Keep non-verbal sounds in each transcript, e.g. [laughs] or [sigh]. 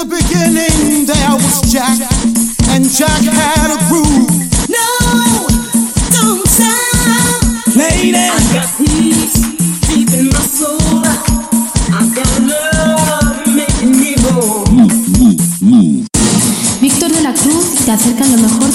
In the beginning there was Jack, and Jack had a groove. No, don't stop. Lady, I got peace deep in my soul. I got love making me whole. Víctor de la Cruz te acerca lo mejor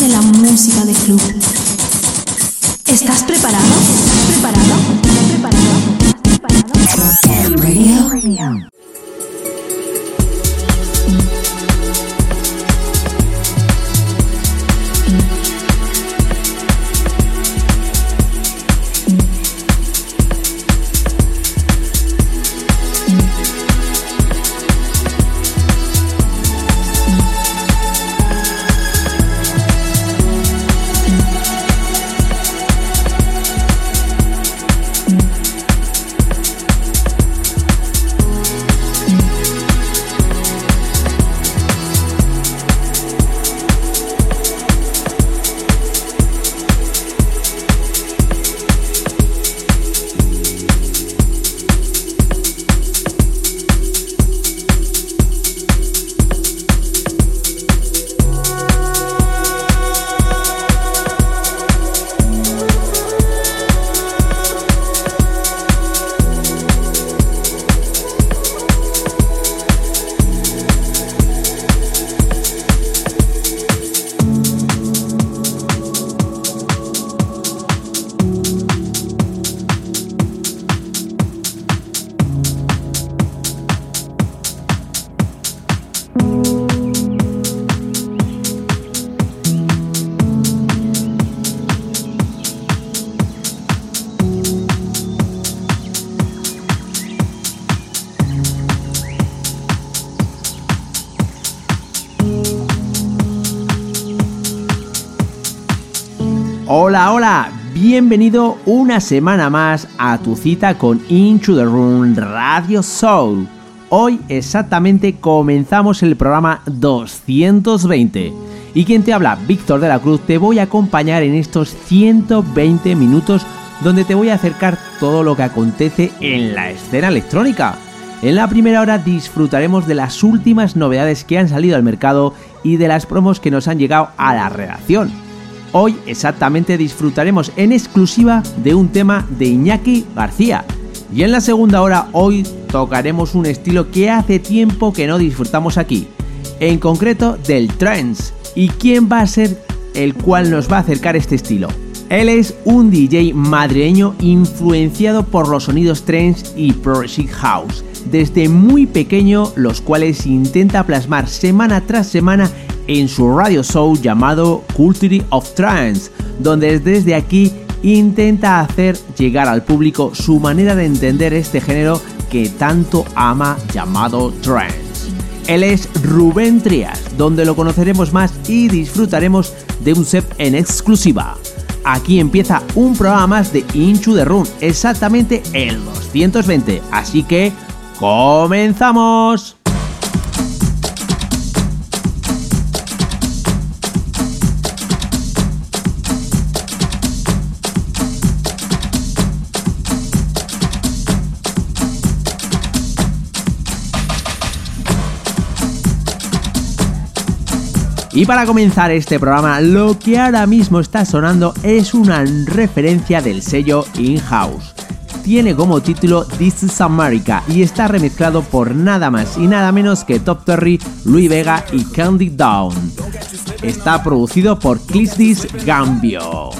bienvenido una semana más a tu cita con Into the Room Radio Soul. Hoy exactamente comenzamos el programa 220. Y quien te habla, Víctor de la Cruz, te voy a acompañar en estos 120 minutos donde te voy a acercar todo lo que acontece en la escena electrónica. En la primera hora disfrutaremos de las últimas novedades que han salido al mercado y de las promos que nos han llegado a la redacción. Hoy exactamente disfrutaremos en exclusiva de un tema de Iñaki García. Y en la segunda hora hoy tocaremos un estilo que hace tiempo que no disfrutamos aquí. En concreto del trance. ¿Y quién va a ser el cual nos va a acercar este estilo? Él es un DJ madrileño influenciado por los sonidos trance y progressive house. Desde muy pequeño, los cuales intenta plasmar semana tras semana en su radio show llamado Culture of Trance, donde desde aquí intenta hacer llegar al público su manera de entender este género que tanto ama llamado trance. Él es Rubén Trias, donde lo conoceremos más y disfrutaremos de un set en exclusiva. Aquí empieza un programa más de Into the Room, exactamente el 220, así que ¡comenzamos! Y para comenzar este programa, lo que ahora mismo está sonando es una referencia del sello In-House. Tiene como título This is America y está remezclado por nada más y nada menos que Top Terry, Louis Vega y Candy Down. Está producido por Clisdis Gambio.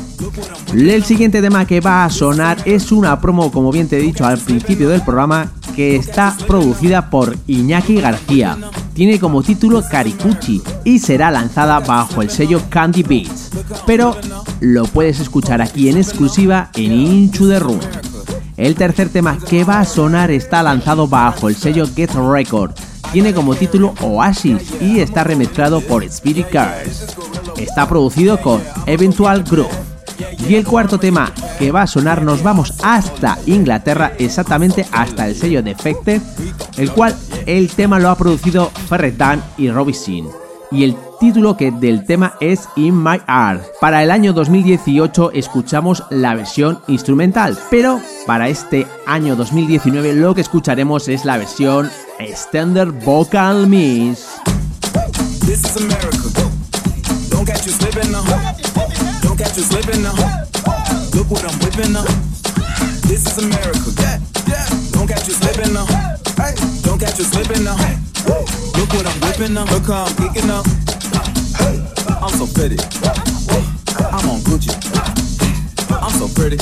El siguiente tema que va a sonar es una promo, como bien te he dicho al principio del programa, que está producida por Iñaki García. Tiene como título Caricuchi y será lanzada bajo el sello Candy Beats. Pero lo puedes escuchar aquí en exclusiva en Into the Room. El tercer tema que va a sonar está lanzado bajo el sello Get Record. tiene como título Oasis y está remezclado por Spirit Cars. Está producido con Eventual Groove. Y el cuarto tema que va a sonar nos vamos hasta Inglaterra, exactamente hasta el sello Defected, el cual el tema lo ha producido Ferret Dan y Robbie Sin. Y el título que del tema es In My Art. Para el año 2018 escuchamos la versión instrumental, pero para este año 2019 lo que escucharemos es la versión Standard Vocal Mix. Don't catch you slipping now. Look what I'm whipping now. This is America. Don't catch you slipping now. Don't catch you slipping now. Look what I'm whipping now. Look how I'm kicking up. I'm so pretty. I'm on Gucci. I'm so pretty.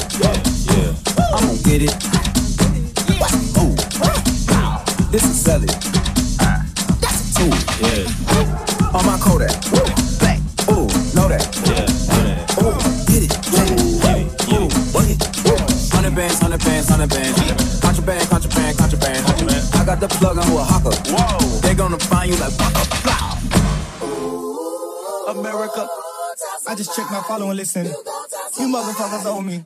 Yeah, I'm gonna get it. This is Sally. That's a tool. Yeah. On my Kodak. Black. Ooh, know that. Hundred bands, hundred bands. Contraband, contraband, contraband. I got the plug on who a hawker. Whoa. They gonna find you like waka. America. I just checked my follow and listen. You motherfuckers owe me.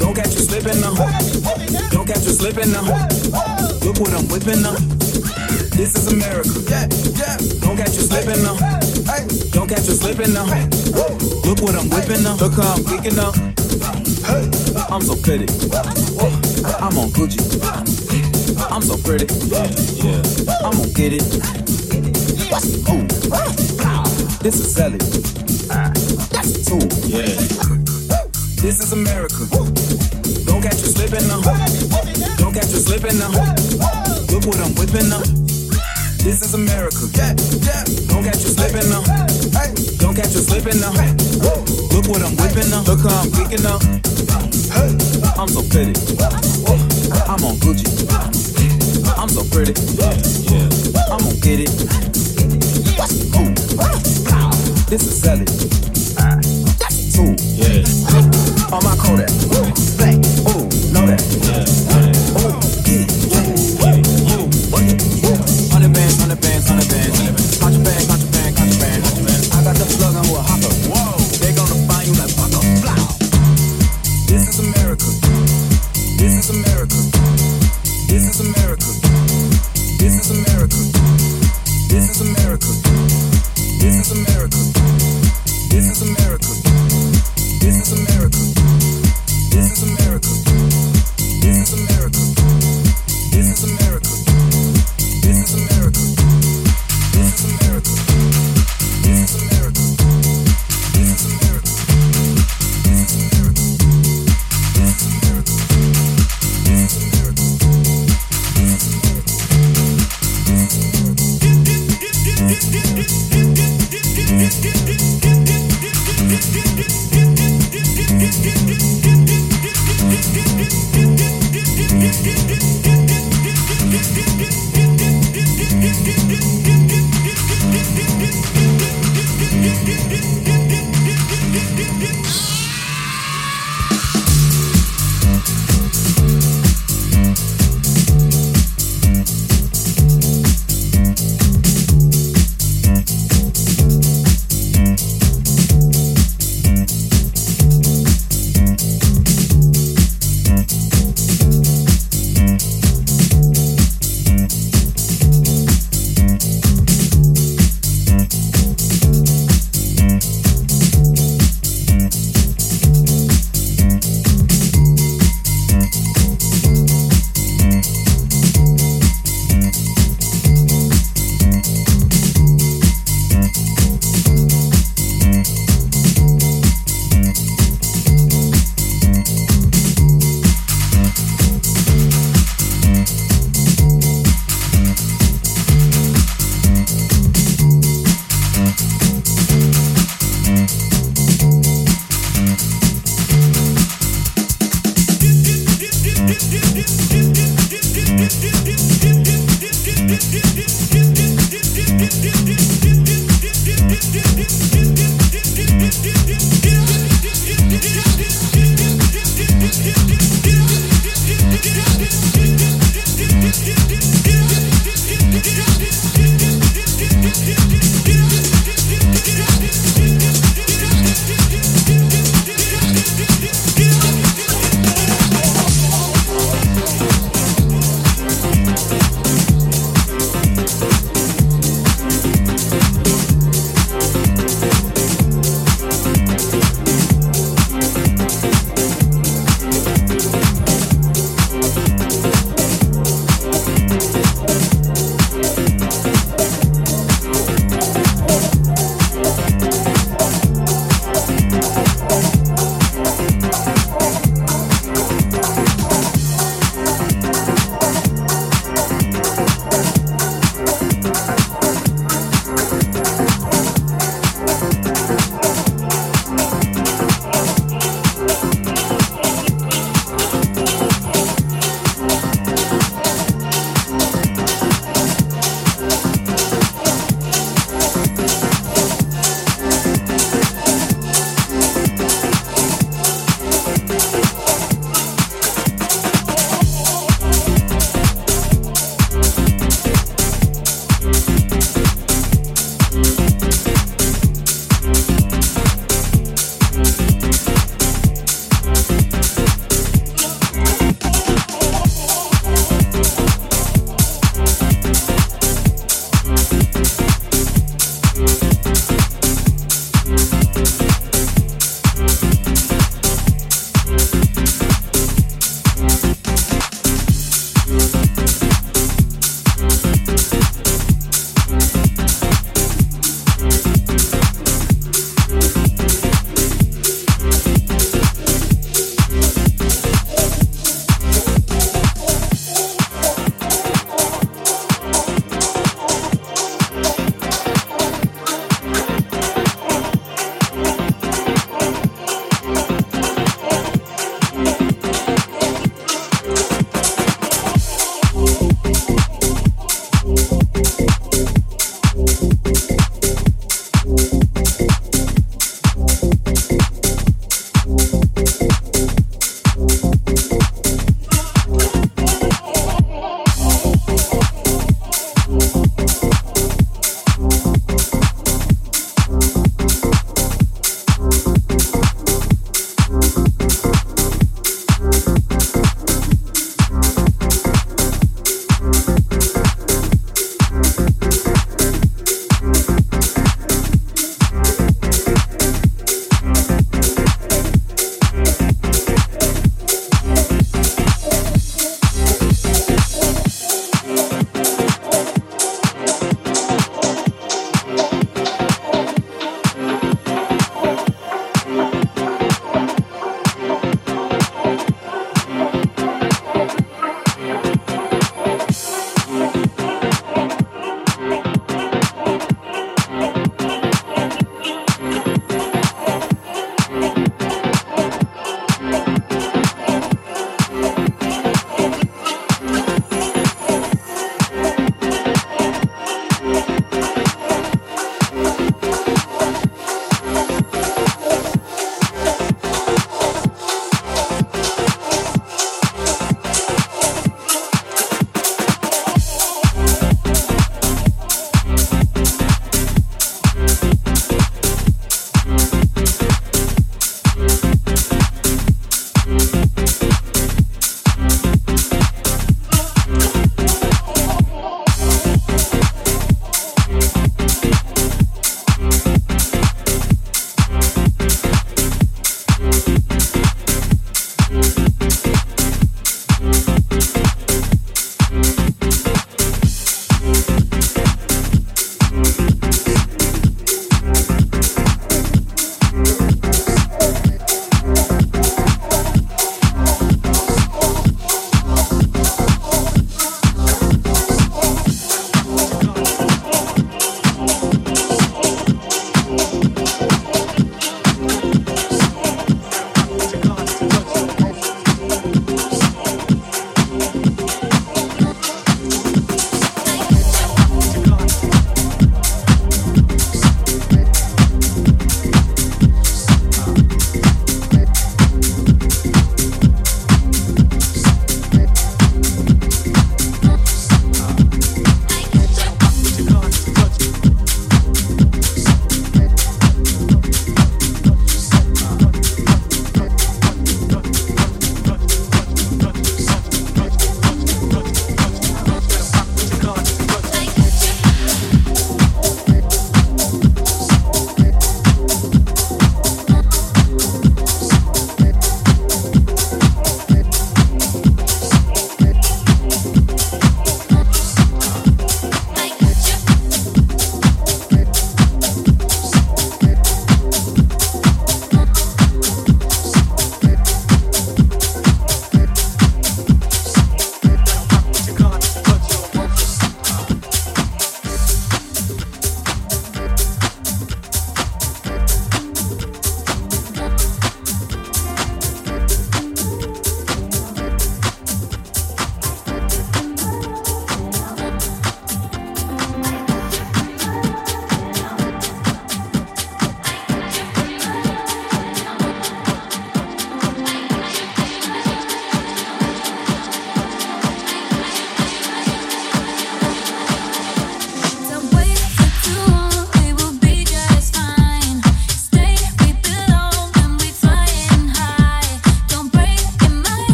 Don't catch you slipping now. Don't catch you slipping now. Look what I'm whipping now. This is America. Don't catch you slipping now. Don't catch you slipping now. Look what I'm whipping now. Look how I'm kicking up. I'm so pretty. I'm on Gucci. I'm so pretty. I'm gonna get it. This is Sally. That's a tool. Yeah. This is America. Don't catch you slipping now. Don't catch you slipping now. Look what I'm whipping now. This is America. Don't catch you slipping now. Don't catch you slipping now. Look what I'm whipping now. Look how I'm kicking up. I'm so pretty. I'm on Gucci. I'm so pretty. I'm gonna get it. This is Sally. That's a. Yeah. On my Kodak.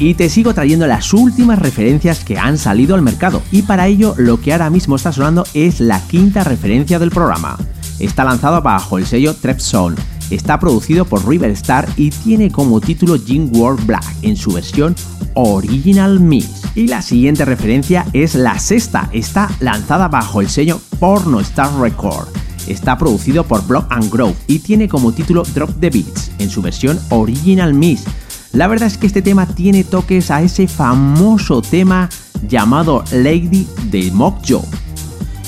Y te sigo trayendo las últimas referencias que han salido al mercado y para ello lo que ahora mismo está sonando es la quinta referencia del programa. Está lanzado bajo el sello Trepzone, está producido por River Star y tiene como título Jim World Black en su versión Original Mix. Y la siguiente referencia es la sexta, está lanzada bajo el sello Porno Star Record. Está producido por Block and Grow y tiene como título Drop the Beats en su versión Original Mix la verdad es que este tema tiene toques a ese famoso tema llamado Lady de Mock Joe.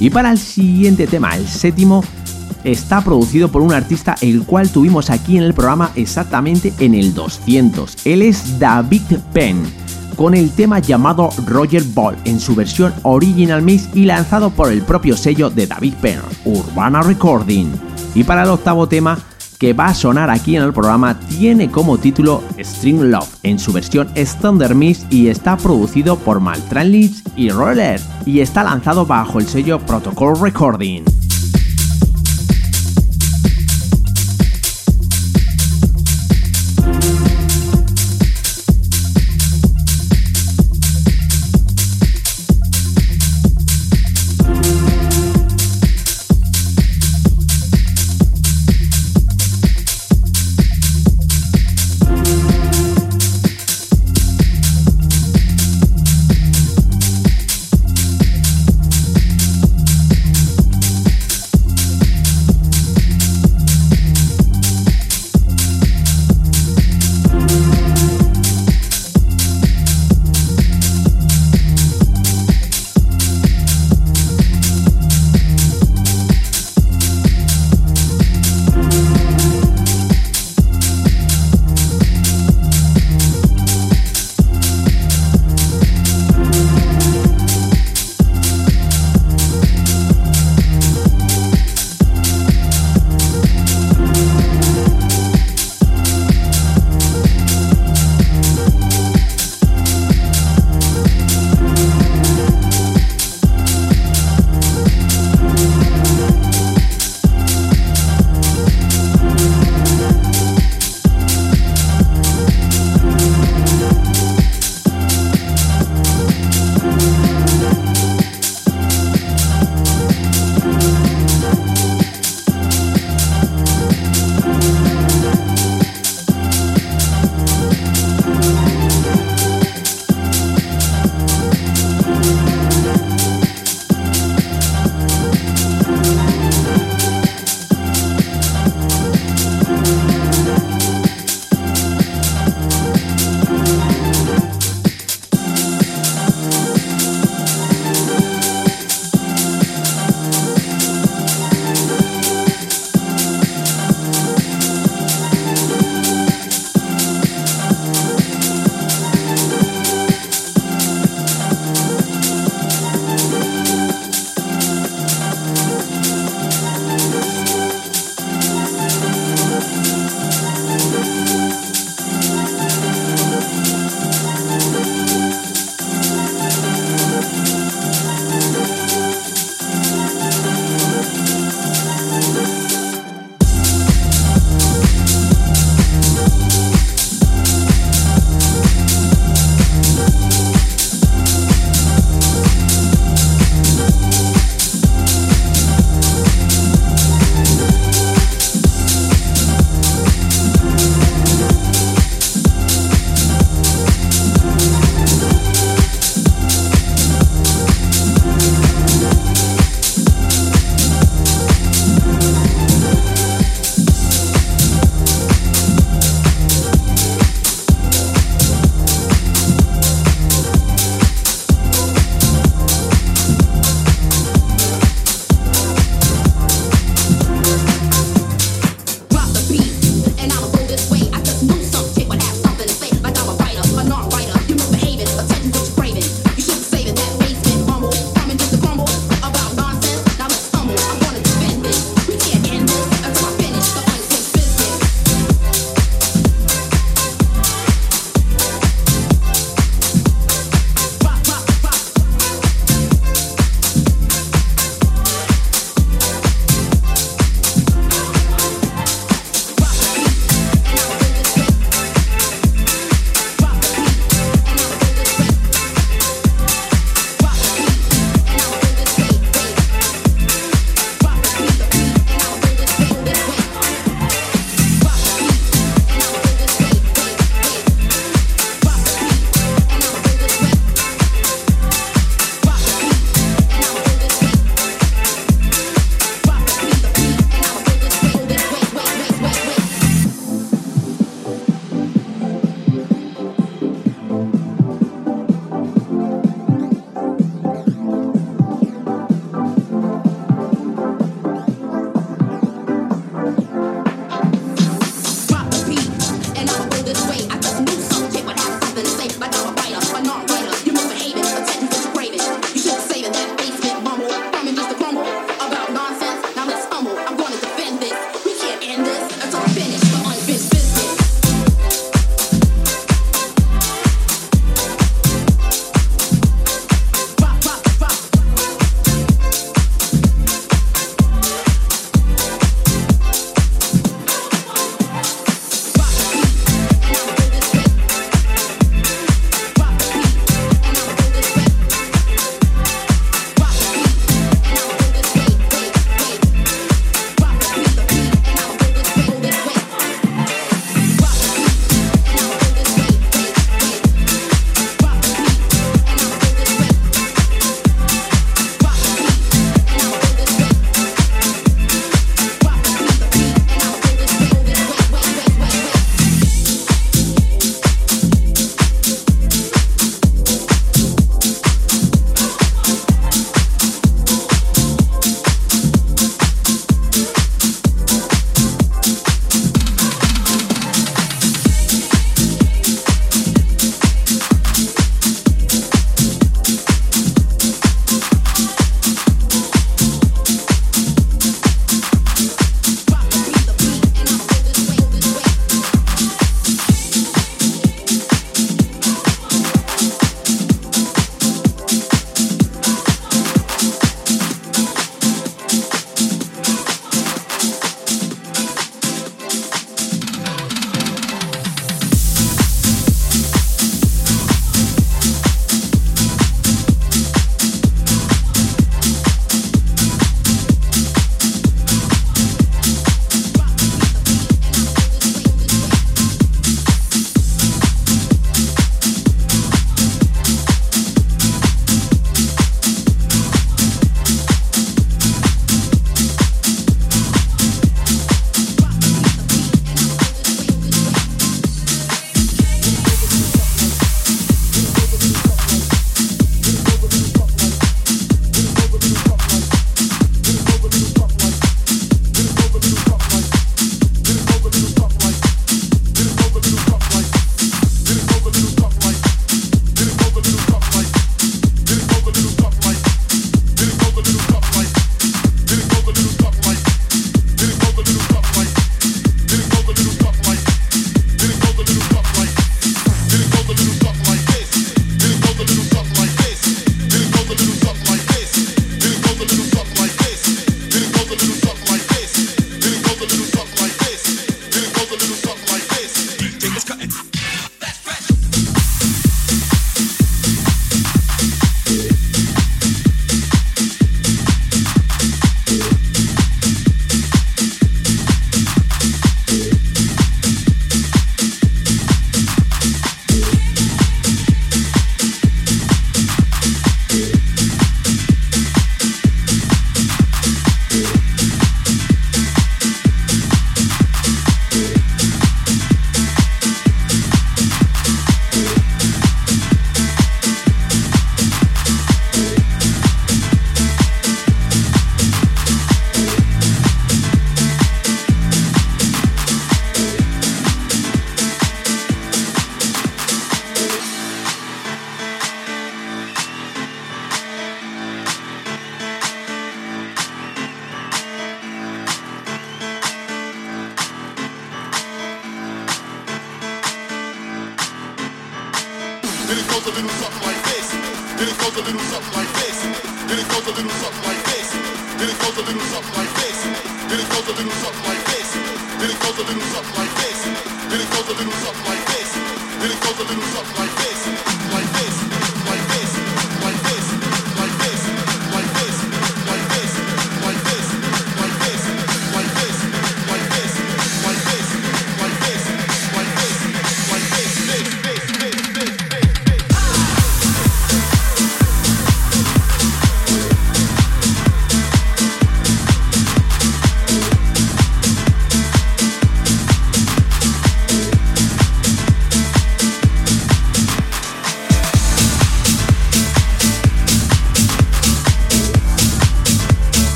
Y para el siguiente tema, el séptimo, está producido por un artista el cual tuvimos aquí en el programa exactamente en el 200. Él es David Penn, con el tema llamado Roger Ball en su versión Original Mix y lanzado por el propio sello de David Penn, Urbana Recording. Y para el octavo tema, que va a sonar aquí en el programa tiene como título String Love en su versión Standard Mix y está producido por Maltran Leeds y Roller y está lanzado bajo el sello Protocol Recording.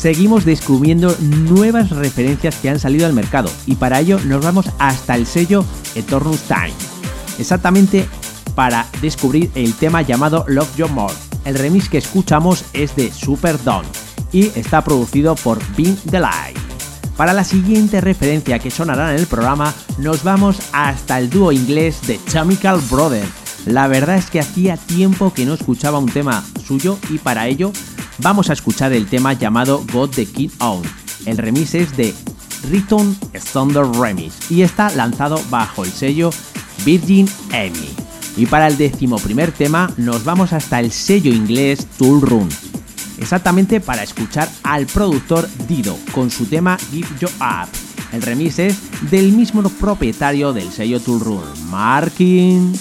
seguimos descubriendo nuevas referencias que han salido al mercado y para ello nos vamos hasta el sello Eternus Time. Exactamente para descubrir el tema llamado Love Your More. El remix que escuchamos es de Super Don y está producido por Beam The Light. Para la siguiente referencia que sonará en el programa, nos vamos hasta el dúo inglés de Chemical Brothers. La verdad es que hacía tiempo que no escuchaba un tema suyo y para ello vamos a escuchar el tema llamado Got the Kid Out. El remix es de Riton Thunder Remix y está lanzado bajo el sello Virgin Emmy. Y para el decimoprimer tema nos vamos hasta el sello inglés Tool Room, exactamente para escuchar al productor Dido con su tema Give You Up. El remix es del mismo propietario del sello Tool Room, Markin.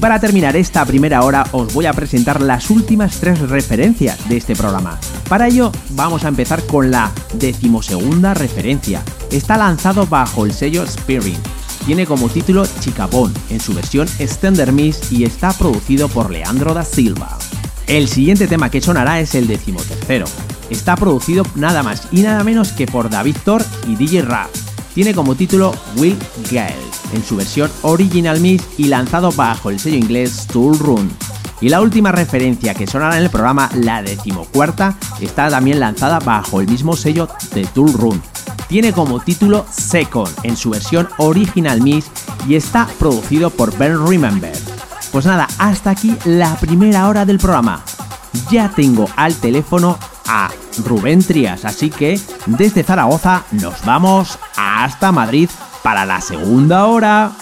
Y para terminar esta primera hora os voy a presentar las últimas tres referencias de este programa. Para ello vamos a empezar con la decimosegunda referencia. Está lanzado bajo el sello Spirit. Tiene como título Chicabón en su versión Extender Miss y está producido por Leandro da Silva. El siguiente tema que sonará es el decimotercero. Está producido nada más y nada menos que por David Thor y DJ Rap. Tiene como título Will Gale en su versión Original Mix y lanzado bajo el sello inglés Tool Run. Y la última referencia que sonará en el programa, la decimocuarta, está también lanzada bajo el mismo sello de Tool Run. Tiene como título Second en su versión Original Mix y está producido por Ben Remember. Pues nada, hasta aquí la primera hora del programa. Ya tengo al teléfono a Rubén Trias, así que desde Zaragoza nos vamos hasta Madrid para la segunda hora.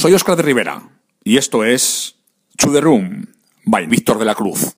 Soy Oscar de Rivera y esto es To The Room by Víctor de la Cruz.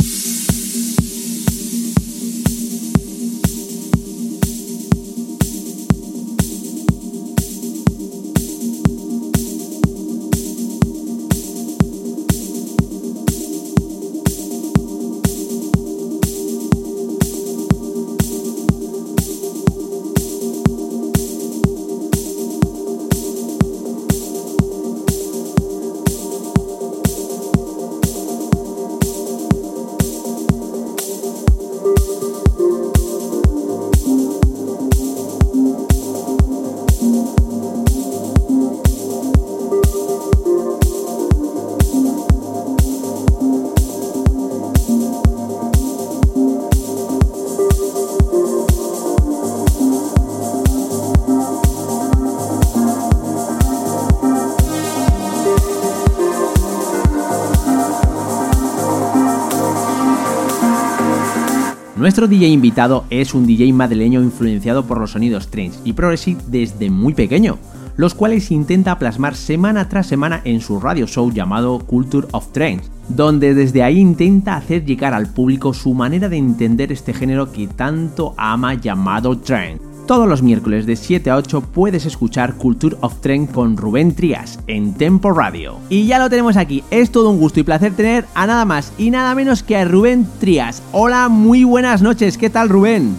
Nuestro DJ invitado es un DJ madrileño influenciado por los sonidos trance y progressive desde muy pequeño, los cuales intenta plasmar semana tras semana en su radio show llamado Culture of Trance, donde desde ahí intenta hacer llegar al público su manera de entender este género que tanto ama llamado trance. Todos los miércoles de 7 a 8 puedes escuchar Culture of Trend con Rubén Trias en Tempo Radio. Y ya lo tenemos aquí, es todo un gusto y placer tener a nada más y nada menos que a Rubén Trias. Hola, muy buenas noches, ¿qué tal Rubén?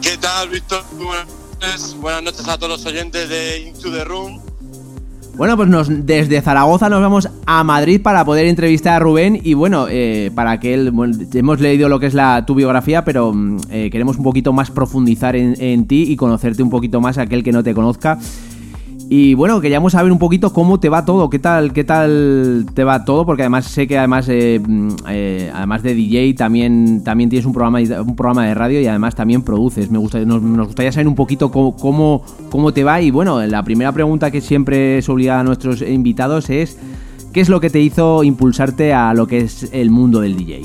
¿Qué tal, Víctor? Buenas noches. Buenas noches a todos los oyentes de Into the Room. Bueno, pues desde Zaragoza nos vamos a Madrid para poder entrevistar a Rubén y bueno, eh, para que él, bueno, hemos leído lo que es la, tu biografía, pero mm, eh, queremos un poquito más profundizar en, en ti y conocerte un poquito más aquel que no te conozca. Y bueno, queríamos saber un poquito cómo te va todo, qué tal, qué tal te va todo, porque además sé que además, eh, mm, eh, además de DJ también, también tienes un programa, un programa de radio y además también produces. Me gusta, nos, gustaría saber un poquito cómo, cómo, cómo te va. Y bueno, la primera pregunta que siempre es obligada a nuestros invitados es ¿qué es lo que te hizo impulsarte a lo que es el mundo del DJ?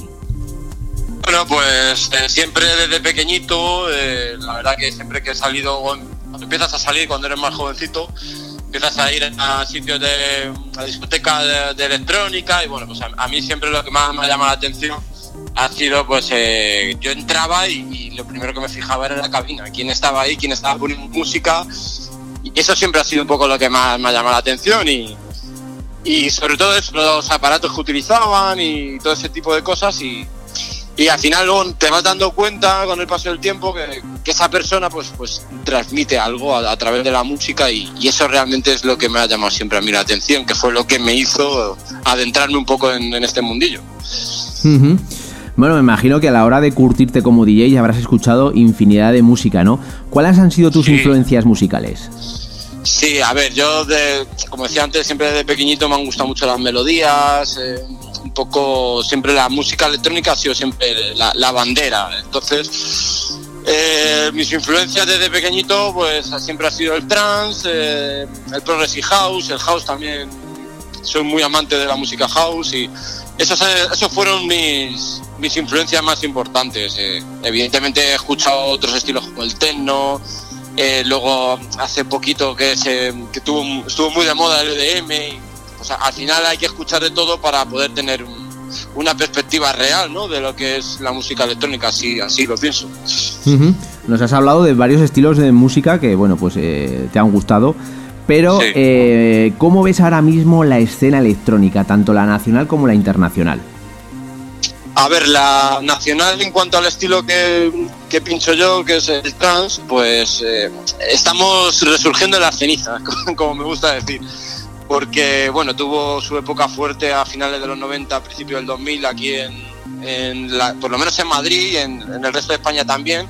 Bueno, pues eh, siempre desde pequeñito, la verdad que siempre que he salido, empiezas a salir cuando eres más jovencito, empiezas a ir a sitios de a discoteca de, electrónica y bueno, pues a, a mí siempre lo que más me ha llamado la atención ha sido pues eh, yo entraba y, y lo primero que me fijaba era la cabina, quién estaba ahí, quién estaba poniendo música y eso siempre ha sido un poco lo que más me ha llamado la atención y, y sobre todo eso, los aparatos que utilizaban y todo ese tipo de cosas y, y al final luego te vas dando cuenta con el paso del tiempo que, que esa persona pues pues transmite algo a, a través de la música y, y eso realmente es lo que me ha llamado siempre a mí la atención, que fue lo que me hizo adentrarme un poco en, en este mundillo. Bueno, me imagino que a la hora de curtirte como DJ habrás escuchado infinidad de música, ¿no? ¿Cuáles han sido tus Sí. influencias musicales? Sí, a ver, yo de, como decía antes, siempre desde pequeñito me han gustado mucho las melodías, eh, un poco, siempre la música electrónica ha sido siempre la, bandera. Entonces, eh, mis influencias desde pequeñito, pues siempre ha sido el trance, eh, el progressive house, el house también. Soy muy amante de la música house y esos, esos fueron mis, mis influencias más importantes. eh. Evidentemente he escuchado otros estilos como el techno, eh, luego hace poquito que se que tuvo, estuvo muy de moda el EDM. y, o sea, al final hay que escuchar de todo para poder tener un- una perspectiva real ¿no? de lo que es la música electrónica, así, así lo pienso. Nos has hablado de varios estilos de música que, bueno, pues eh, te han gustado. Pero, Sí. eh, ¿cómo ves ahora mismo la escena electrónica, tanto la nacional como la internacional? A ver, la nacional en cuanto al estilo que, que pincho yo, que es el trance, pues eh, estamos resurgiendo de las cenizas, [laughs] como me gusta decir. Porque, bueno, tuvo su época fuerte a finales de los 90, a principios del 2000, aquí en, la- por lo menos en Madrid y en, en el resto de España también,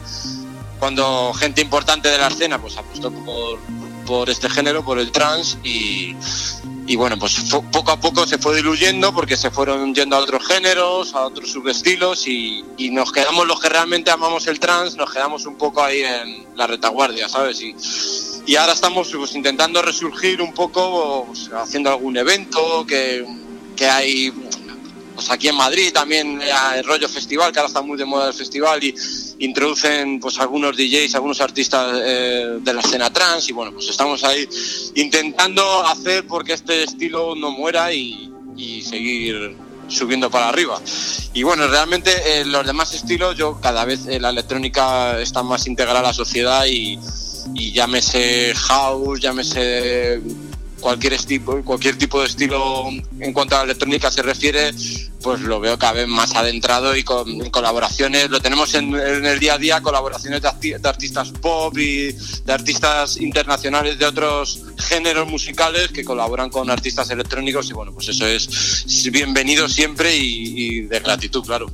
cuando gente importante de la escena pues apostó por, por este género, por el trance y, y bueno, pues poco a poco se fue diluyendo porque se fueron yendo a otros géneros, a otros subestilos y, y nos quedamos los que realmente amamos el trance, nos quedamos un poco ahí en la retaguardia, ¿sabes? Y, y ahora estamos pues, intentando resurgir un poco, pues, haciendo algún evento que, que hay pues aquí en Madrid también eh, el rollo festival, que ahora está muy de moda el festival y introducen pues algunos DJs, algunos artistas eh, de la escena trans y bueno, pues estamos ahí intentando hacer porque este estilo no muera y, seguir subiendo para arriba. Y bueno, realmente eh, los demás estilos, yo cada vez la electrónica está más integrada a la sociedad y, y llámese house, llámese cualquier tipo, cualquier tipo de estilo en cuanto a la electrónica se refiere, pues lo veo cada vez más adentrado y con colaboraciones, lo tenemos en, el día a día, colaboraciones de, de artistas pop y de artistas internacionales de otros géneros musicales que colaboran con artistas electrónicos y bueno, pues eso es, bienvenido siempre y, y de gratitud, claro.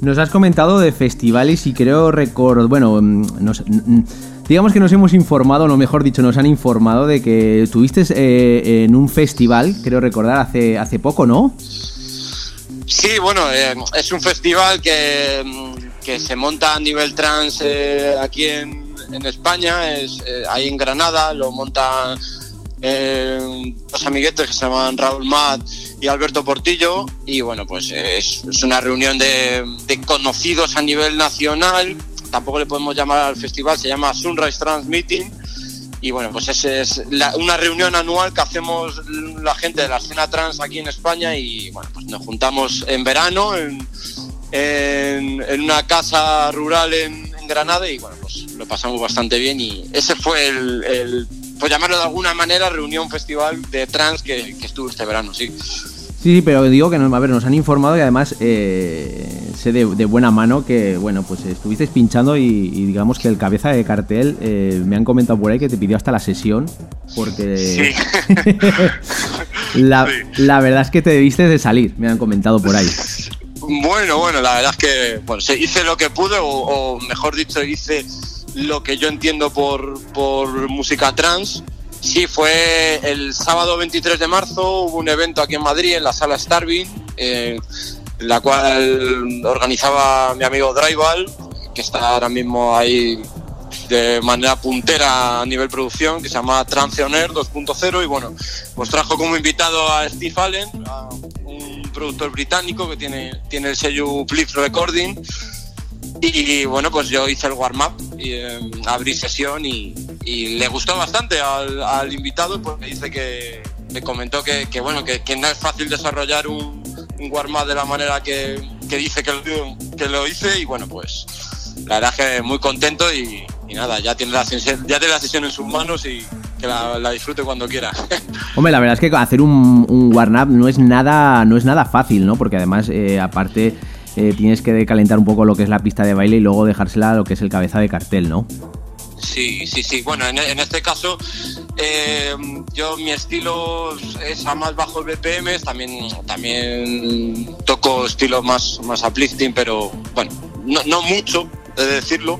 Nos has comentado de festivales y creo recuerdo, bueno, mm, nos- mm, digamos que nos hemos informado, o mejor dicho, nos han informado de que estuviste eh, en un festival, creo recordar, hace, hace poco, ¿no? Sí, bueno, eh, es un festival que, mm, que se monta a nivel trans eh, aquí en, España, es eh, ahí en Granada, lo montan eh, dos amiguetes que se llaman Raúl Mat y Alberto Portillo y bueno, pues es, una reunión de conocidos a nivel nacional, tampoco le podemos llamar al festival, se llama Sunrise Trans Meeting y bueno, pues es, es una reunión anual que hacemos la gente de la escena trans aquí en España y bueno, pues nos juntamos en verano en, una casa rural en, Granada y bueno, pues lo pasamos bastante bien y ese fue el, el por llamarlo de alguna manera, reunión festival de trans que estuvo este verano, sí. Sí, sí, pero digo que nos, a ver, nos han informado y además eh, sé de, de buena mano que, bueno, pues estuvisteis pinchando y, y digamos que el cabeza de cartel eh, me han comentado por ahí que te pidió hasta la sesión porque [laughs] la, la verdad es que te debiste de salir, me han comentado por ahí. Bueno, bueno, la verdad es que bueno, se- hice lo que pude, o, o mejor dicho, hice lo que yo entiendo por, por música trans. Sí, fue el sábado 23 de marzo, hubo un evento aquí en Madrid, en la sala Starving, eh, la cual organizaba mi amigo Drival, que está ahora mismo ahí de manera puntera a nivel producción, que se llama Trance On Air 2.0 y bueno, pues trajo como invitado a Steve Allen, un productor británico que tiene, tiene el sello Blip Recording y bueno, pues yo hice el warm-up, eh, abrí sesión y, y le gustó bastante al, invitado porque dice que me comentó que, que, bueno, que, no es fácil desarrollar un, warm-up de la manera que, que dice que lo, que lo hice y bueno, pues la verdad es que muy contento y, nada, ya tiene, la sesión, ya tiene la sesión en sus manos y que la, la disfrute cuando quiera. [laughs] Hombre, la verdad es que hacer un, un warm-up no es nada no es nada fácil, ¿no? Porque además, eh, aparte, eh, tienes que calentar un poco lo que es la pista de baile y luego dejársela a lo que es el cabeza de cartel, ¿no? Sí, sí, sí. Bueno, en, este caso, eh, yo mi estilo es a más bajo BPM, también, también toco estilos más, más uplifting, pero bueno, no, mucho, de decirlo.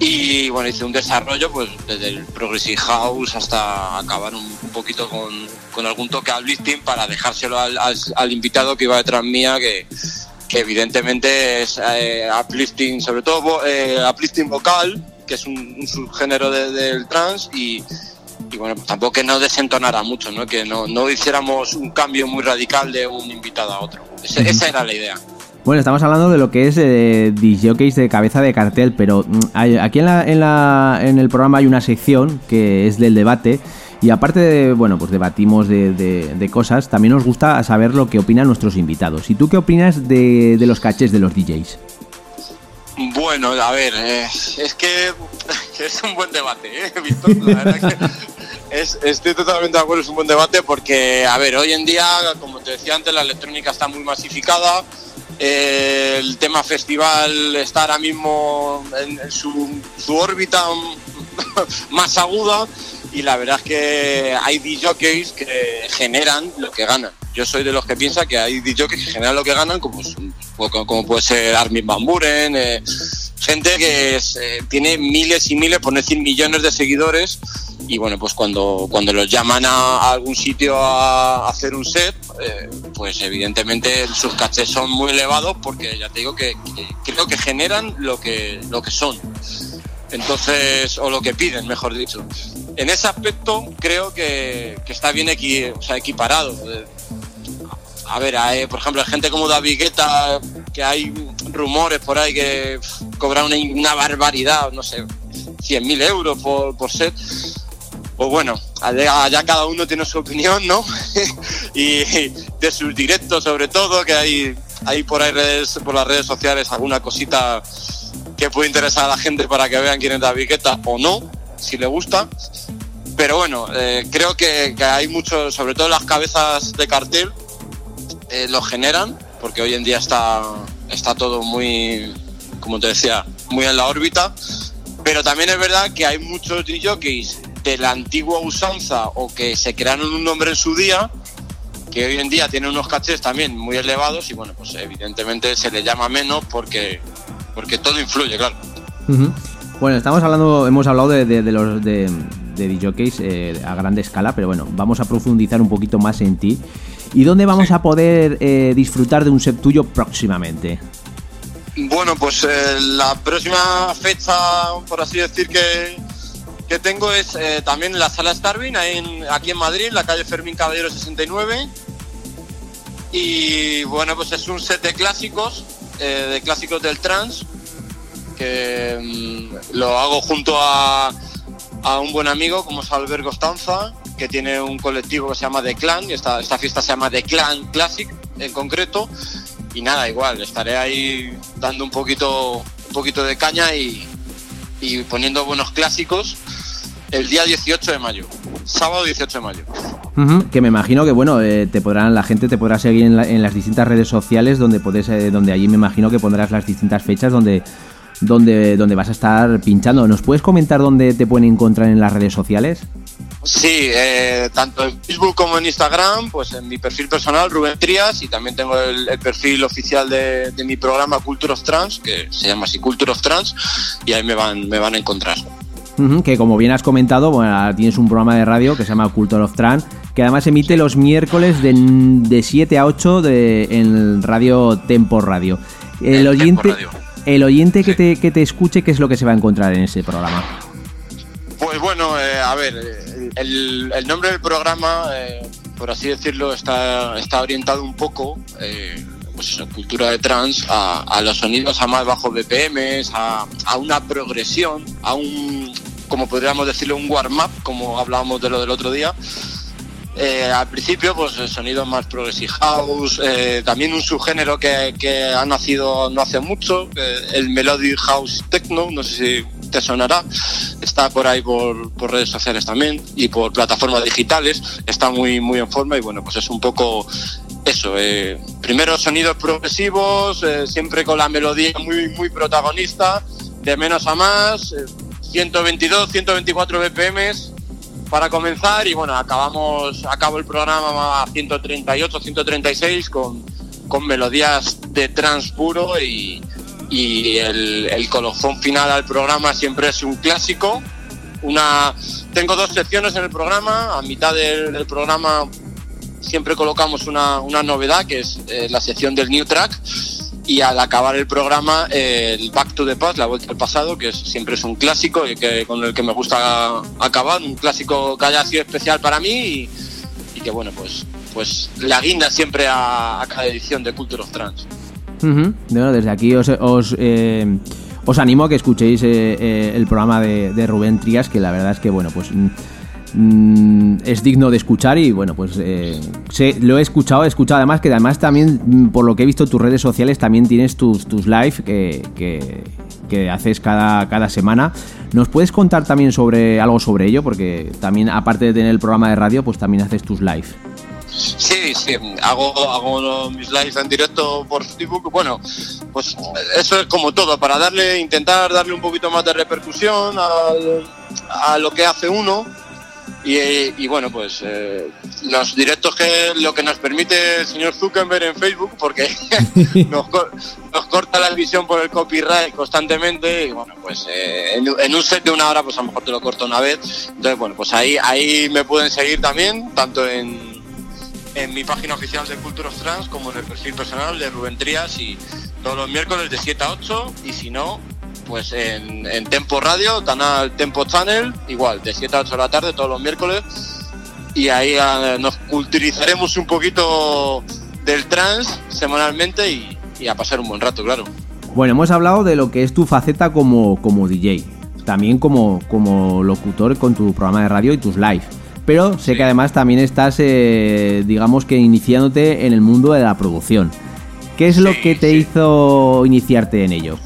Y bueno, hice un desarrollo pues desde el Progressive House hasta acabar un, poquito con, con algún toque uplifting para dejárselo al, al- al invitado que iba detrás mía, que, que evidentemente es eh, uplifting, sobre todo eh, uplifting vocal, que es un, un subgénero de- del trance y, y bueno, pues tampoco que no desentonara mucho, ¿no? que no, no hiciéramos un cambio muy radical de un invitado a otro. Ese- esa era la idea. Bueno, estamos hablando de lo que es eh, disjockeys de cabeza de cartel, pero mm, hay- aquí en, la, en, la- en el programa hay una sección que es del debate y aparte de, bueno, pues debatimos de, de- de cosas, también nos gusta saber lo que opinan nuestros invitados. ¿Y tú qué opinas de, de los cachés de los DJs? Bueno, a ver, eh, es que [laughs] es un buen debate, ¿eh, Víctor? La verdad que [laughs] es- estoy totalmente de acuerdo, es un buen debate porque, a ver, hoy en día, como te decía antes, la electrónica está muy masificada, eh, el tema festival está ahora mismo en, en su, su órbita [laughs] más aguda y la verdad es que hay DJs que generan lo que ganan. Yo soy de los que piensa que hay DJs que generan lo que ganan, como, como, como puede ser Armin Van Buren, eh, gente que eh, tiene miles y miles, por no decir millones de seguidores y bueno, pues cuando, cuando los llaman a, algún sitio a, a hacer un set, eh, pues evidentemente sus cachés son muy elevados porque ya te digo que, que creo que generan lo que, lo que son. Entonces, o lo que piden, mejor dicho. En ese aspecto creo que, está bien equi- o sea, equiparado. A ver, hay, por ejemplo, hay gente como David Guetta, que hay rumores por ahí que pf, cobran una, barbaridad, no sé, 100.000 euros por, por set. Pues bueno, allá cada uno tiene su opinión, ¿no? [laughs] y de sus directos sobre todo, que hay, hay por ahí redes, por las redes sociales alguna cosita que puede interesar a la gente para que vean quién es David Guetta o no, si le gusta. Pero bueno, eh, creo que, hay mucho, sobre todo las cabezas de cartel, eh, lo generan, porque hoy en día está, está todo muy, como te decía, muy en la órbita. Pero también es verdad que hay muchos DJs de la antigua usanza o que se crearon un nombre en su día, que hoy en día tienen unos cachés también muy elevados y bueno, pues evidentemente se le llama menos porque, porque todo influye, claro. Bueno, estamos hablando, hemos hablado de, de- de los de, de DJs eh, a grande escala, pero bueno, vamos a profundizar un poquito más en ti. ¿Y dónde vamos a poder eh, disfrutar de un set tuyo próximamente? Bueno, pues eh, la próxima fecha, por así decir, que, que tengo es eh, también en la sala Starvin, en- aquí en Madrid, en la calle Fermín Caballero 69. Y bueno, pues es un set de clásicos, eh, de clásicos del trance, que mm, lo hago junto a, a un buen amigo como es Albert Costanza, que tiene un colectivo que se llama The Clan, y esta, esta fiesta se llama The Clan Classic en concreto. Y nada, igual, estaré ahí dando un poquito, un poquito de caña y, y poniendo buenos clásicos el día 18 de mayo, sábado 18 de mayo. Que me imagino que bueno, eh, te podrán, la gente te podrá seguir en, la- en las distintas redes sociales donde puedes, eh, donde allí me imagino que pondrás las distintas fechas donde, donde, donde vas a estar pinchando. ¿Nos puedes comentar dónde te pueden encontrar en las redes sociales? Sí, eh, tanto en Facebook como en Instagram, pues en mi perfil personal, Rubén Trías, y también tengo el, el perfil oficial de, de mi programa Culture of Trans, que se llama así Culture of Trans, y ahí me van, me van a encontrar. Que como bien has comentado, bueno, tienes un programa de radio que se llama Culture of Trans, que además emite los miércoles de, de 7 a 8 de, en Radio Tempo Radio. El oyente, Radio. el oyente que, te, que te escuche, ¿qué es lo que se va a encontrar en ese programa? Pues bueno, eh, a ver, eh, el, el nombre del programa, eh, por así decirlo, está, está orientado un poco, eh, pues eso, cultura de trans, a, a los sonidos a más bajos BPMs, a, a una progresión, a un, como podríamos decirlo, un warm-up, como hablábamos de lo del otro día. Eh, al principio, pues sonidos más progressive house, eh, también un subgénero que, que ha nacido no hace mucho, eh, el melodic house techno, no sé si te sonará, está por ahí por, por redes sociales también y por plataformas digitales, está muy, muy en forma y bueno, pues es un poco eso, primero sonidos progresivos, siempre con la melodía muy, muy protagonista, de menos a más, 122, 124 BPMs, para comenzar y bueno, acabamos, acabo el programa a 138, 136 con, con melodías de trans puro y, y el, el colofón final al programa siempre es un clásico. Una, tengo dos secciones en el programa, a mitad del, programa siempre colocamos una, una novedad que es eh, la sección del new track y al acabar el programa el Back to the Past, la vuelta al pasado, que siempre es un clásico y que, con el que me gusta acabar, un clásico que haya sido especial para mí y, que bueno, pues, pues la guinda siempre a, cada edición de Culture of Trans. Bueno, desde aquí os, os, eh, os animo a que escuchéis eh, eh, el programa de, Rubén Trías, que la verdad es que, bueno, pues mm, mm, es digno de escuchar y, bueno, pues eh, lo he escuchado, he escuchado además que además también, mm, por lo que he visto tus redes sociales, también tienes tus, tus live que, que, haces cada, cada semana. ¿Nos puedes contar también sobre algo sobre ello? Porque también, aparte de tener el programa de radio, pues también haces tus live. Sí, sí, hago, hago mis lives en directo por Facebook. Bueno, pues eso es como todo, para darle, intentar darle un poquito más de repercusión a lo que hace uno. Y, bueno, pues eh, los directos que lo que nos permite el señor Zuckerberg en Facebook, porque [laughs] nos, nos corta la visión por el copyright constantemente. Y bueno, pues eh, en, un set de una hora, pues a lo mejor te lo corto una vez. Entonces, bueno, pues ahí, ahí me pueden seguir también, tanto en, en mi página oficial de Culture of Trans como en el perfil personal de Rubén Trías y todos los miércoles de 7 a 8 y si no, pues en, en Tempo Radio, canal Tempo Channel, igual, de 7 a 8 de la tarde todos los miércoles y ahí eh, nos culturizaremos un poquito del trance semanalmente y, y a pasar un buen rato, claro. Bueno, hemos hablado de lo que es tu faceta como, como DJ, también como, como locutor con tu programa de radio y tus live. Pero sé Sí. que además también estás, eh, digamos que iniciándote en el mundo de la producción. ¿Qué es lo que te sí. hizo iniciarte en ello?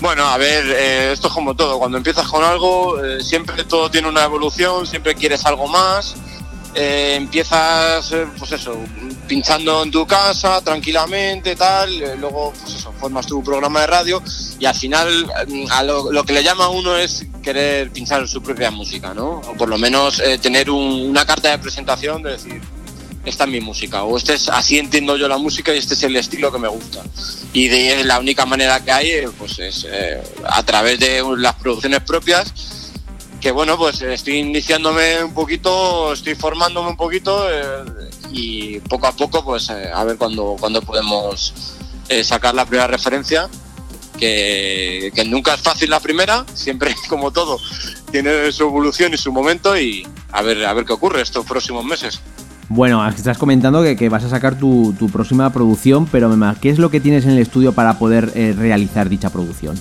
Bueno, a ver, eh, esto es como todo. Cuando empiezas con algo, eh, siempre todo tiene una evolución, siempre quieres algo más. Eh, empiezas, pues eso, pinchando en tu casa tranquilamente, tal. luego, pues eso, formas tu programa de radio y al final, mm, a lo, que le llama a uno es querer pinchar su propia música, ¿no? O por lo menos tener un- una carta de presentación de decir, esta es mi música, o este es, así entiendo yo la música y este es el estilo que me gusta. Y de la única manera que hay, eh, pues es eh, a través de las producciones propias, que bueno, pues estoy iniciándome un poquito, estoy formándome un poquito eh, y poco a poco, pues a ver cuándo cuando podemos sacar la primera referencia. Que, que nunca es fácil la primera, siempre [laughs] como todo, tiene su evolución y su momento y a ver, a ver qué ocurre estos próximos meses. Bueno, estás comentando que, vas a sacar tu, próxima producción, pero ¿qué es lo que tienes en el estudio para poder eh, realizar dicha producción?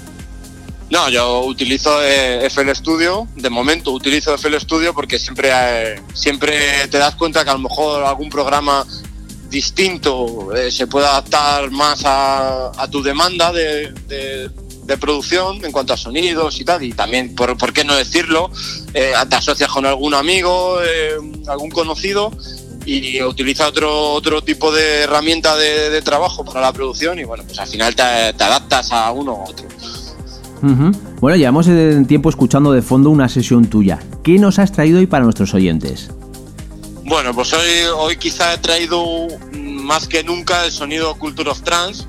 No, yo utilizo eh, FL Studio, de momento utilizo FL Studio porque siempre, eh, siempre te das cuenta que a lo mejor algún programa distinto eh, se puede adaptar más a, tu demanda de, de- de producción en cuanto a sonidos y tal, y también, por, ¿por qué no decirlo? Eh, te asocias con algún amigo, eh, algún conocido y utiliza otro, otro tipo de herramienta de, de trabajo para la producción y bueno, pues al final te, te adaptas a uno u otro. Ujú. Bueno, llevamos tiempo escuchando de fondo una sesión tuya. ¿Qué nos has traído hoy para nuestros oyentes? Bueno, pues hoy, hoy quizá he traído más que nunca el sonido Culture of Trance,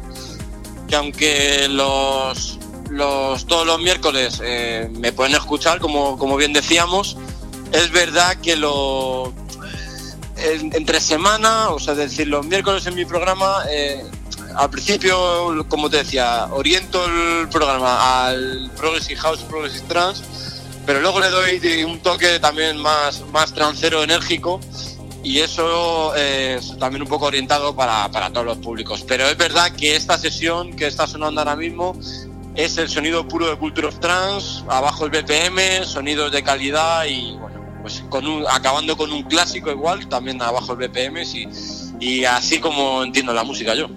que aunque los, los todos los miércoles eh, me pueden escuchar, como, como bien decíamos, es verdad que lo en- entre semana, o sea, decir, los miércoles en mi programa, eh, al principio, como te decía, oriento el programa al Progressive House, Progressive Trance, pero luego le doy un toque también más, más trancero enérgico y eso eh, es también un poco orientado para, para todos los públicos. Pero es verdad que esta sesión que está sonando ahora mismo es el sonido puro de Culture of Trance, abajo el BPM, sonidos de calidad y bueno, pues con acabando con un clásico igual, también abajo el BPM y, y así como entiendo la música yo.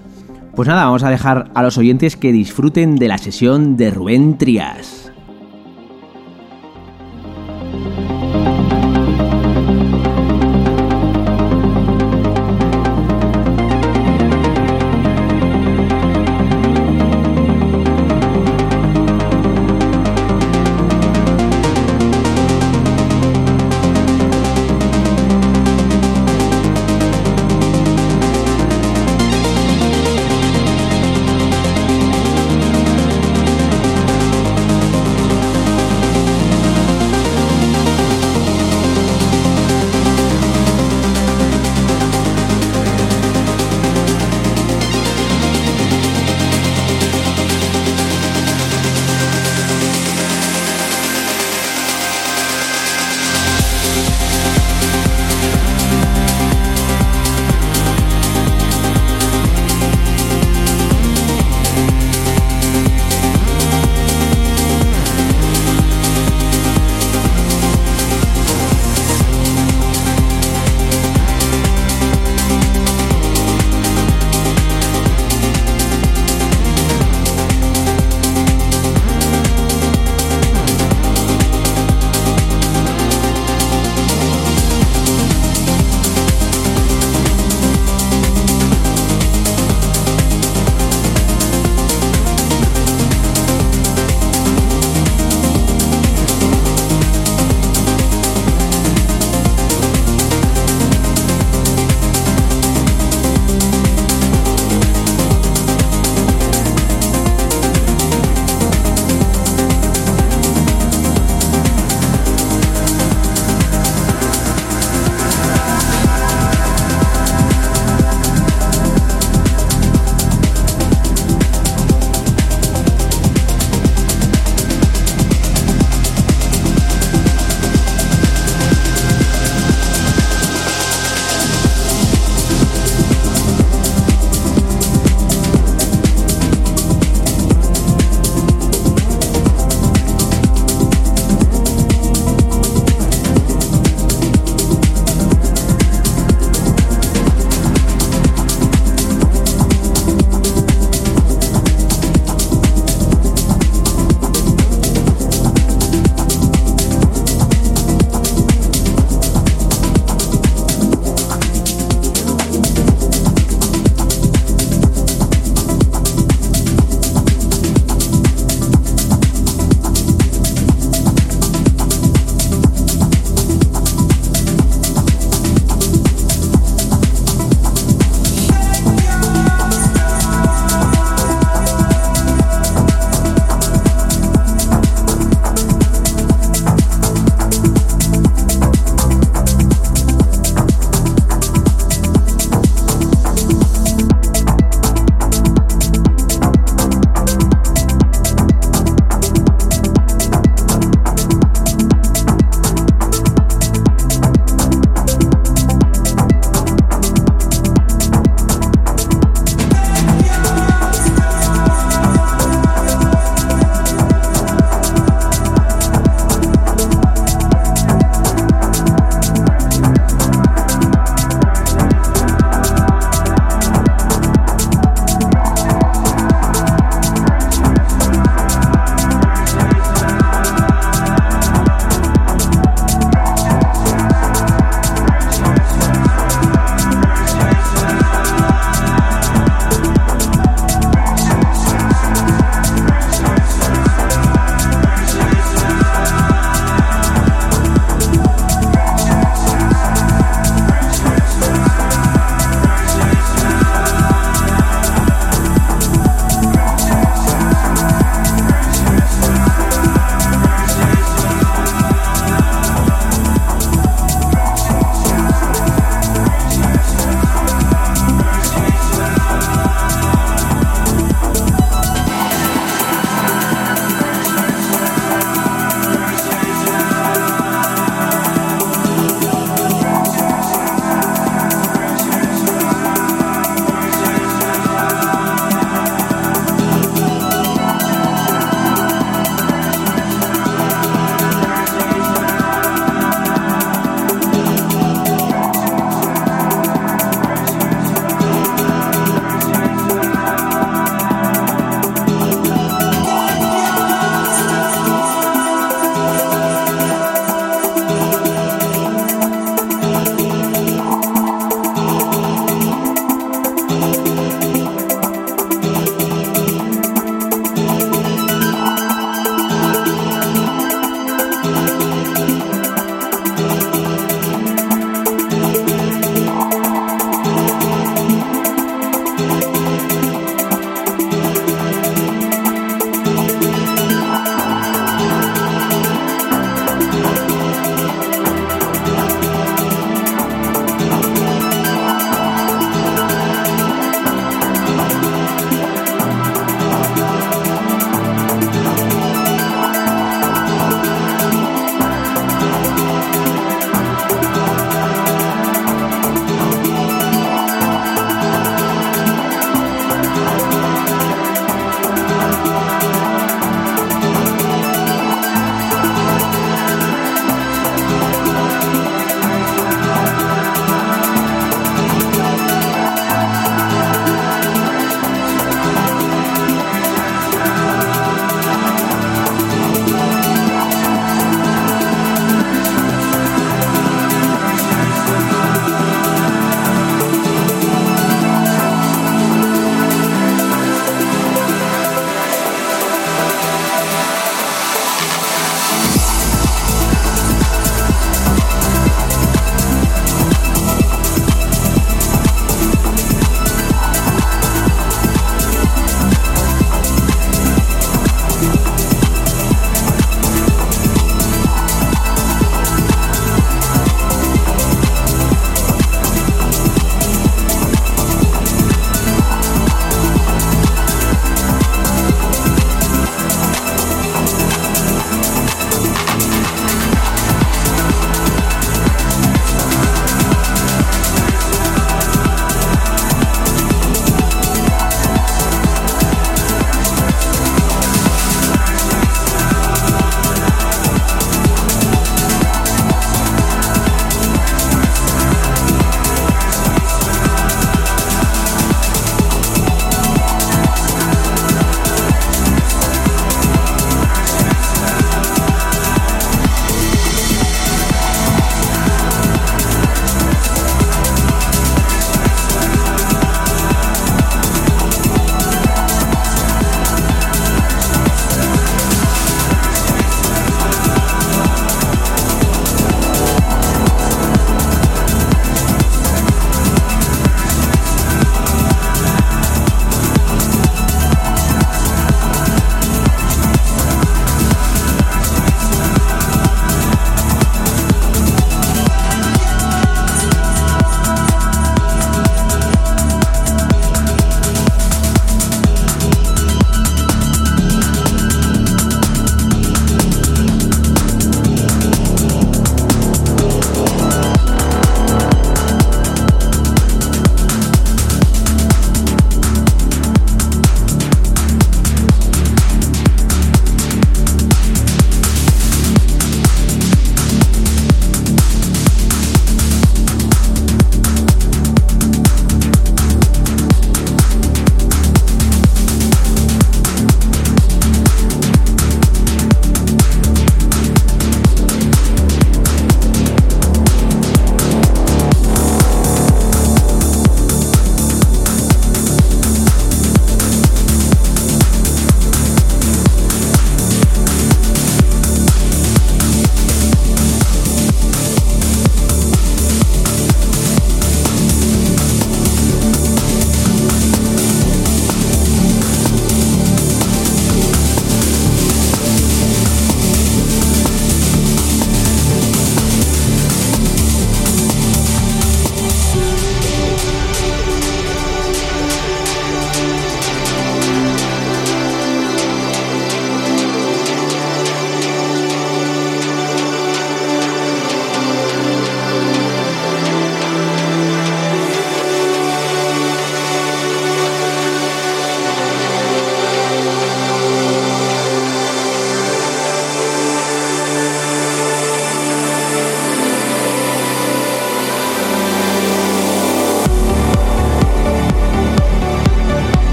Pues nada, vamos a dejar a los oyentes que disfruten de la sesión de Rubén Trias.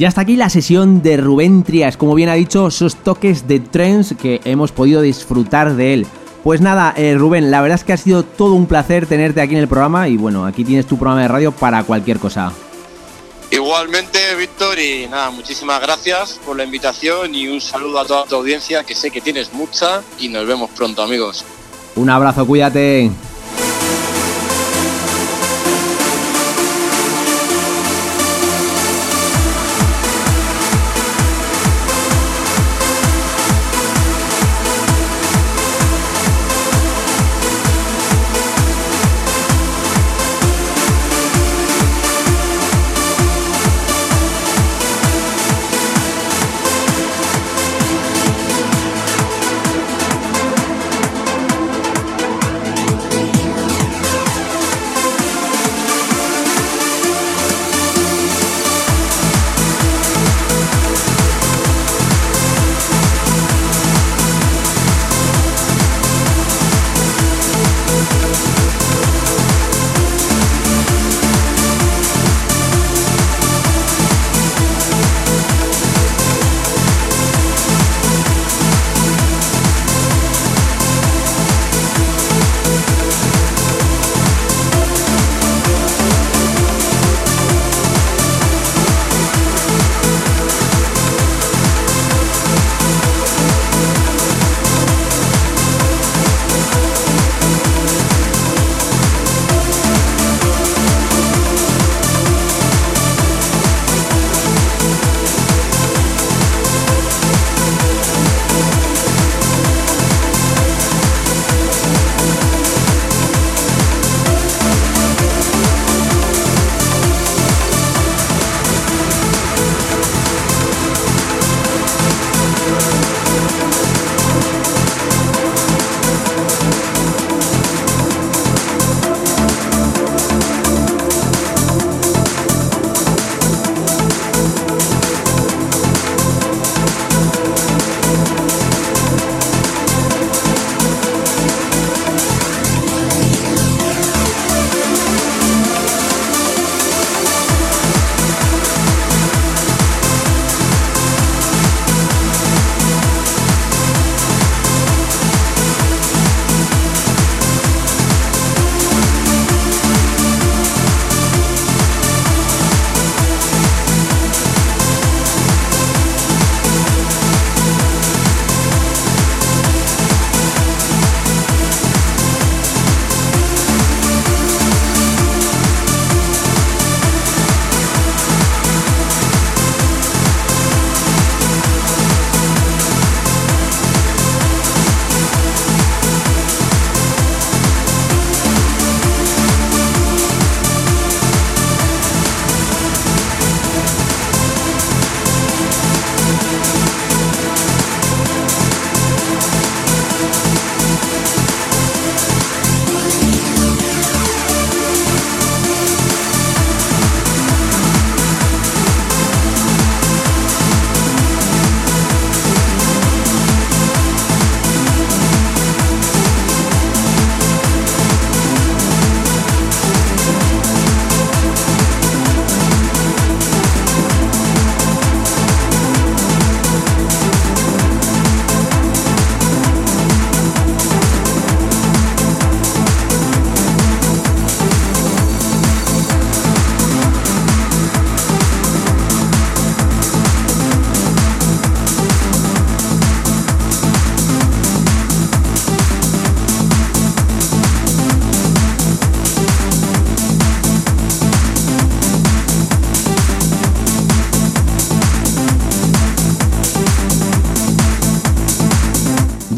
Ya está aquí la sesión de Rubén Trias, como bien ha dicho, esos toques de trance que hemos podido disfrutar de él. Pues nada, eh, Rubén, la verdad es que ha sido todo un placer tenerte aquí en el programa y bueno, aquí tienes tu programa de radio para cualquier cosa. Igualmente, Víctor, y nada, muchísimas gracias por la invitación y un saludo a toda tu audiencia, que sé que tienes mucha, y nos vemos pronto, amigos. Un abrazo, cuídate.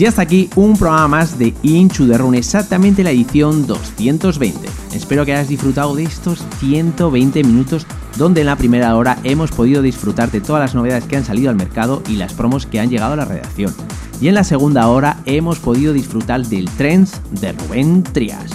Y hasta aquí un programa más de Inchu de exactamente la edición 220. Espero que hayas disfrutado de estos 120 minutos donde en la primera hora hemos podido disfrutar de todas las novedades que han salido al mercado y las promos que han llegado a la redacción. Y en la segunda hora hemos podido disfrutar del Trends de Rubén Trias.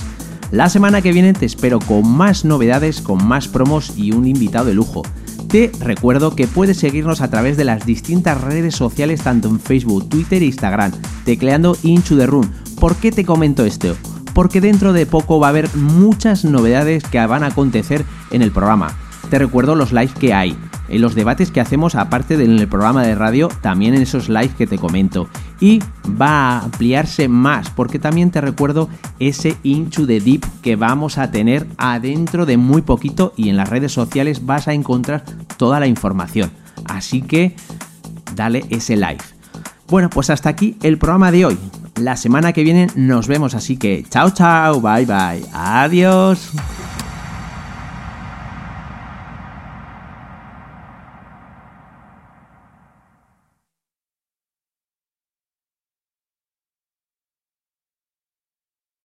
La semana que viene te espero con más novedades, con más promos y un invitado de lujo. Te recuerdo que puedes seguirnos a través de las distintas redes sociales tanto en Facebook, Twitter e Instagram, tecleando Inchu the Room. ¿Por qué te comento esto? Porque dentro de poco va a haber muchas novedades que van a acontecer en el programa. Te recuerdo los lives que hay. en los debates que hacemos aparte del programa de radio, también en esos live que te comento. Y va a ampliarse más, porque también te recuerdo ese Into the Deep que vamos a tener adentro de muy poquito y en las redes sociales vas a encontrar toda la información. Así que dale ese live. Bueno, pues hasta aquí el programa de hoy. La semana que viene nos vemos, así que chao chao, bye bye, adiós.